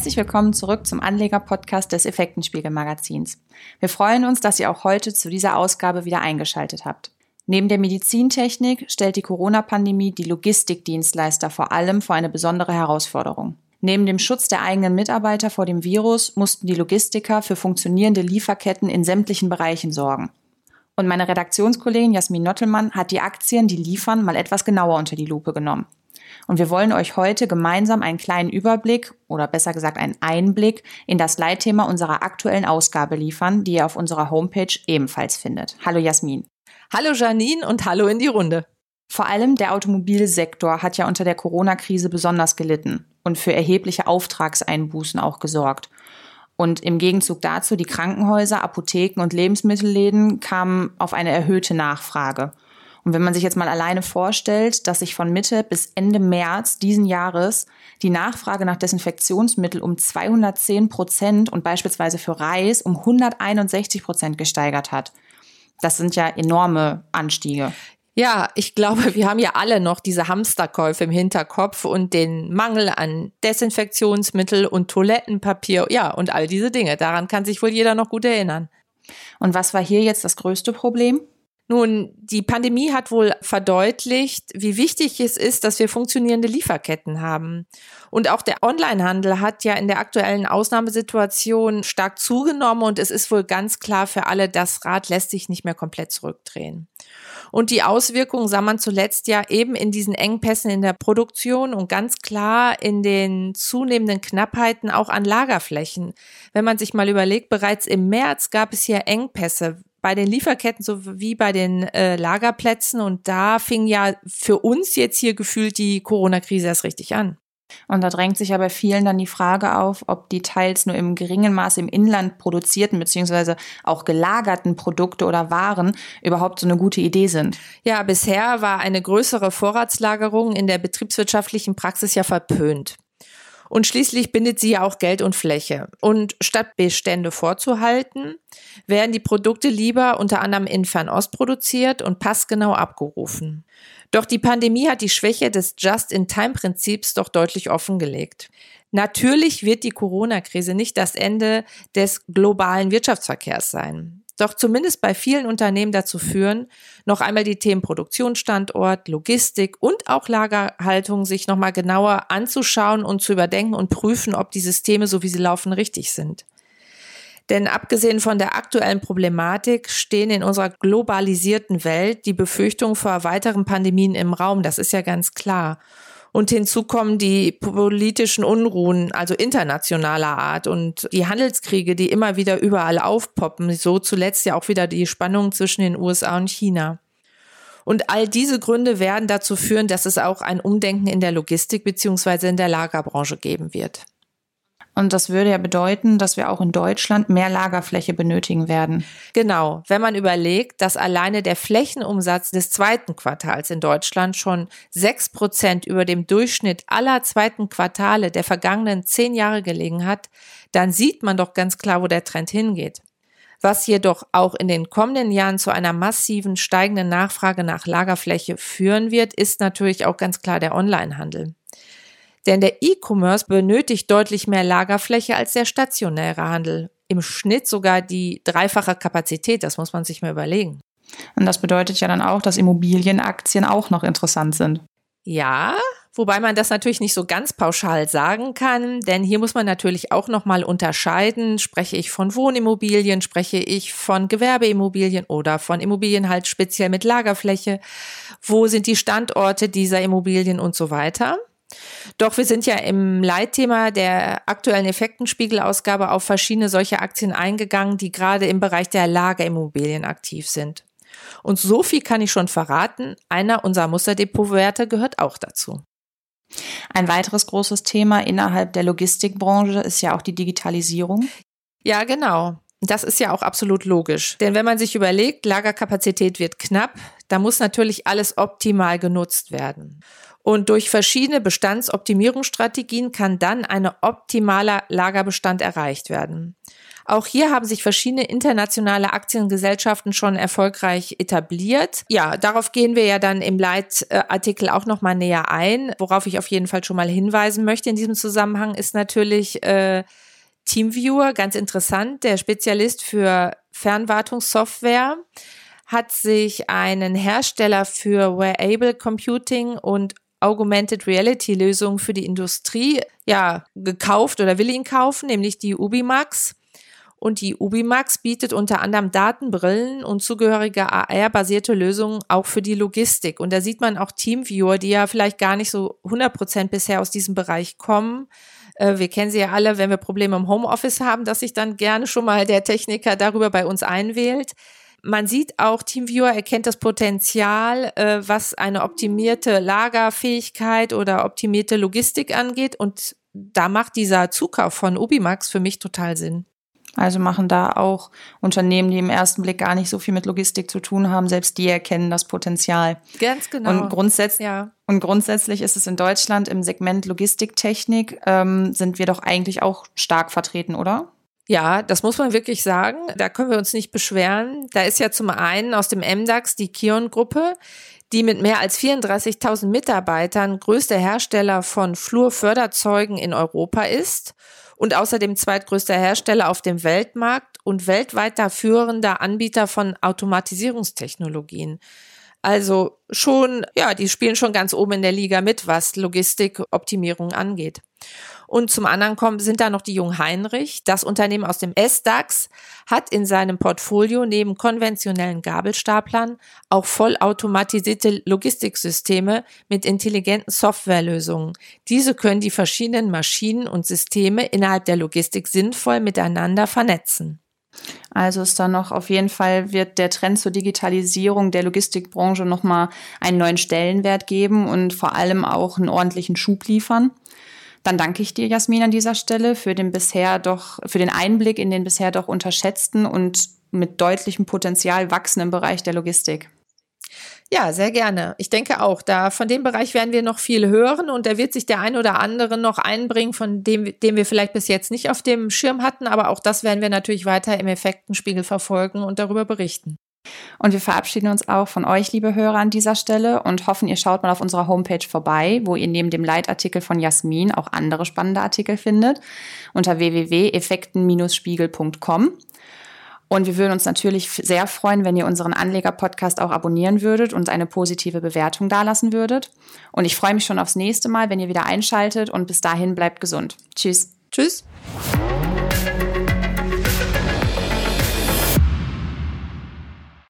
Herzlich willkommen zurück zum Anleger-Podcast des Effektenspiegel-Magazins. Wir freuen uns, dass ihr auch heute zu dieser Ausgabe wieder eingeschaltet habt. Neben der Medizintechnik stellt die Corona-Pandemie die Logistikdienstleister vor allem vor eine besondere Herausforderung. Neben dem Schutz der eigenen Mitarbeiter vor dem Virus mussten die Logistiker für funktionierende Lieferketten in sämtlichen Bereichen sorgen. Und meine Redaktionskollegin Jasmin Nottelmann hat die Aktien, die liefern, mal etwas genauer unter die Lupe genommen. Und wir wollen euch heute gemeinsam einen kleinen Überblick oder besser gesagt einen Einblick in das Leitthema unserer aktuellen Ausgabe liefern, die ihr auf unserer Homepage ebenfalls findet. Hallo Jasmin. Hallo Janine und hallo in die Runde. Vor allem der Automobilsektor hat ja unter der Corona-Krise besonders gelitten und für erhebliche Auftragseinbußen auch gesorgt. Und im Gegenzug dazu die Krankenhäuser, Apotheken und Lebensmittelläden kamen auf eine erhöhte Nachfrage. Und wenn man sich jetzt mal alleine vorstellt, dass sich von Mitte bis Ende März diesen Jahres die Nachfrage nach Desinfektionsmittel um 210 Prozent und beispielsweise für Reis um 161 Prozent gesteigert hat. Das sind ja enorme Anstiege. Ja, ich glaube, wir haben ja alle noch diese Hamsterkäufe im Hinterkopf und den Mangel an Desinfektionsmittel und Toilettenpapier, ja, und all diese Dinge. Daran kann sich wohl jeder noch gut erinnern. Und was war hier jetzt das größte Problem? Nun, die Pandemie hat wohl verdeutlicht, wie wichtig es ist, dass wir funktionierende Lieferketten haben. Und auch der Onlinehandel hat ja in der aktuellen Ausnahmesituation stark zugenommen und es ist wohl ganz klar für alle, das Rad lässt sich nicht mehr komplett zurückdrehen. Und die Auswirkungen sah man zuletzt ja eben in diesen Engpässen in der Produktion und ganz klar in den zunehmenden Knappheiten auch an Lagerflächen. Wenn man sich mal überlegt, bereits im März gab es hier Engpässe bei den Lieferketten sowie bei den äh, Lagerplätzen. Und da fing ja für uns jetzt hier gefühlt die Corona-Krise erst richtig an. Und da drängt sich ja bei vielen dann die Frage auf, ob die teils nur im geringen Maße im Inland produzierten beziehungsweise auch gelagerten Produkte oder Waren überhaupt so eine gute Idee sind. Ja, bisher war eine größere Vorratslagerung in der betriebswirtschaftlichen Praxis ja verpönt. Und schließlich bindet sie ja auch Geld und Fläche. Und statt Bestände vorzuhalten, werden die Produkte lieber unter anderem in Fernost produziert und passgenau abgerufen. Doch die Pandemie hat die Schwäche des Just-in-Time-Prinzips doch deutlich offengelegt. Natürlich wird die Corona-Krise nicht das Ende des globalen Wirtschaftsverkehrs sein doch zumindest bei vielen Unternehmen dazu führen, noch einmal die Themen Produktionsstandort, Logistik und auch Lagerhaltung sich nochmal genauer anzuschauen und zu überdenken und prüfen, ob die Systeme, so wie sie laufen, richtig sind. Denn abgesehen von der aktuellen Problematik stehen in unserer globalisierten Welt die Befürchtungen vor weiteren Pandemien im Raum. Das ist ja ganz klar. Und hinzu kommen die politischen Unruhen, also internationaler Art und die Handelskriege, die immer wieder überall aufpoppen. So zuletzt ja auch wieder die Spannungen zwischen den USA und China. Und all diese Gründe werden dazu führen, dass es auch ein Umdenken in der Logistik beziehungsweise in der Lagerbranche geben wird. Und das würde ja bedeuten, dass wir auch in Deutschland mehr Lagerfläche benötigen werden. Genau. Wenn man überlegt, dass alleine der Flächenumsatz des zweiten Quartals in Deutschland schon sechs Prozent über dem Durchschnitt aller zweiten Quartale der vergangenen zehn Jahre gelegen hat, dann sieht man doch ganz klar, wo der Trend hingeht. Was jedoch auch in den kommenden Jahren zu einer massiven steigenden Nachfrage nach Lagerfläche führen wird, ist natürlich auch ganz klar der Onlinehandel. Denn der E-Commerce benötigt deutlich mehr Lagerfläche als der stationäre Handel. Im Schnitt sogar die dreifache Kapazität, das muss man sich mal überlegen. Und das bedeutet ja dann auch, dass Immobilienaktien auch noch interessant sind. Ja, wobei man das natürlich nicht so ganz pauschal sagen kann, denn hier muss man natürlich auch noch mal unterscheiden, spreche ich von Wohnimmobilien, spreche ich von Gewerbeimmobilien oder von Immobilien halt speziell mit Lagerfläche, wo sind die Standorte dieser Immobilien und so weiter. Doch wir sind ja im Leitthema der aktuellen Effektenspiegelausgabe auf verschiedene solche Aktien eingegangen, die gerade im Bereich der Lagerimmobilien aktiv sind. Und so viel kann ich schon verraten, einer unserer Musterdepotwerte gehört auch dazu. Ein weiteres großes Thema innerhalb der Logistikbranche ist ja auch die Digitalisierung. Ja, genau. Das ist ja auch absolut logisch. Denn wenn man sich überlegt, Lagerkapazität wird knapp, da muss natürlich alles optimal genutzt werden. Und durch verschiedene Bestandsoptimierungsstrategien kann dann ein optimaler Lagerbestand erreicht werden. Auch hier haben sich verschiedene internationale Aktiengesellschaften schon erfolgreich etabliert. Ja, darauf gehen wir ja dann im Leitartikel auch nochmal näher ein. Worauf ich auf jeden Fall schon mal hinweisen möchte in diesem Zusammenhang ist natürlich äh, Teamviewer, ganz interessant, der Spezialist für Fernwartungssoftware hat sich einen Hersteller für Wearable Computing und Augmented Reality Lösungen für die Industrie ja gekauft oder will ihn kaufen, nämlich die Ubimax. Und die Ubimax bietet unter anderem Datenbrillen und zugehörige AR-basierte Lösungen auch für die Logistik. Und da sieht man auch Teamviewer, die ja vielleicht gar nicht so 100 Prozent bisher aus diesem Bereich kommen. Äh, wir kennen sie ja alle, wenn wir Probleme im Homeoffice haben, dass sich dann gerne schon mal der Techniker darüber bei uns einwählt. Man sieht auch, TeamViewer erkennt das Potenzial, äh, was eine optimierte Lagerfähigkeit oder optimierte Logistik angeht. Und da macht dieser Zukauf von Ubimax für mich total Sinn. Also machen da auch Unternehmen, die im ersten Blick gar nicht so viel mit Logistik zu tun haben, selbst die erkennen das Potenzial. Ganz genau. Und, grundsätz ja. und grundsätzlich ist es in Deutschland im Segment Logistiktechnik, ähm, sind wir doch eigentlich auch stark vertreten, oder? Ja, das muss man wirklich sagen. Da können wir uns nicht beschweren. Da ist ja zum einen aus dem MDAX die Kion-Gruppe, die mit mehr als 34.000 Mitarbeitern größter Hersteller von Flurförderzeugen in Europa ist und außerdem zweitgrößter Hersteller auf dem Weltmarkt und weltweiter führender Anbieter von Automatisierungstechnologien. Also schon, ja, die spielen schon ganz oben in der Liga mit, was Logistikoptimierung angeht. Und zum anderen kommen, sind da noch die Jung Heinrich. Das Unternehmen aus dem S-DAX hat in seinem Portfolio neben konventionellen Gabelstaplern auch vollautomatisierte Logistiksysteme mit intelligenten Softwarelösungen. Diese können die verschiedenen Maschinen und Systeme innerhalb der Logistik sinnvoll miteinander vernetzen. Also ist da noch auf jeden Fall wird der Trend zur Digitalisierung der Logistikbranche nochmal einen neuen Stellenwert geben und vor allem auch einen ordentlichen Schub liefern. Dann danke ich dir, Jasmin, an dieser Stelle für den bisher doch, für den Einblick in den bisher doch unterschätzten und mit deutlichem Potenzial wachsenden Bereich der Logistik. Ja, sehr gerne. Ich denke auch, da von dem Bereich werden wir noch viel hören und da wird sich der ein oder andere noch einbringen, von dem, dem wir vielleicht bis jetzt nicht auf dem Schirm hatten, aber auch das werden wir natürlich weiter im Effektenspiegel verfolgen und darüber berichten. Und wir verabschieden uns auch von euch, liebe Hörer, an dieser Stelle und hoffen, ihr schaut mal auf unserer Homepage vorbei, wo ihr neben dem Leitartikel von Jasmin auch andere spannende Artikel findet, unter www.effekten-spiegel.com. Und wir würden uns natürlich sehr freuen, wenn ihr unseren Anleger-Podcast auch abonnieren würdet und eine positive Bewertung dalassen würdet. Und ich freue mich schon aufs nächste Mal, wenn ihr wieder einschaltet und bis dahin bleibt gesund. Tschüss. Tschüss.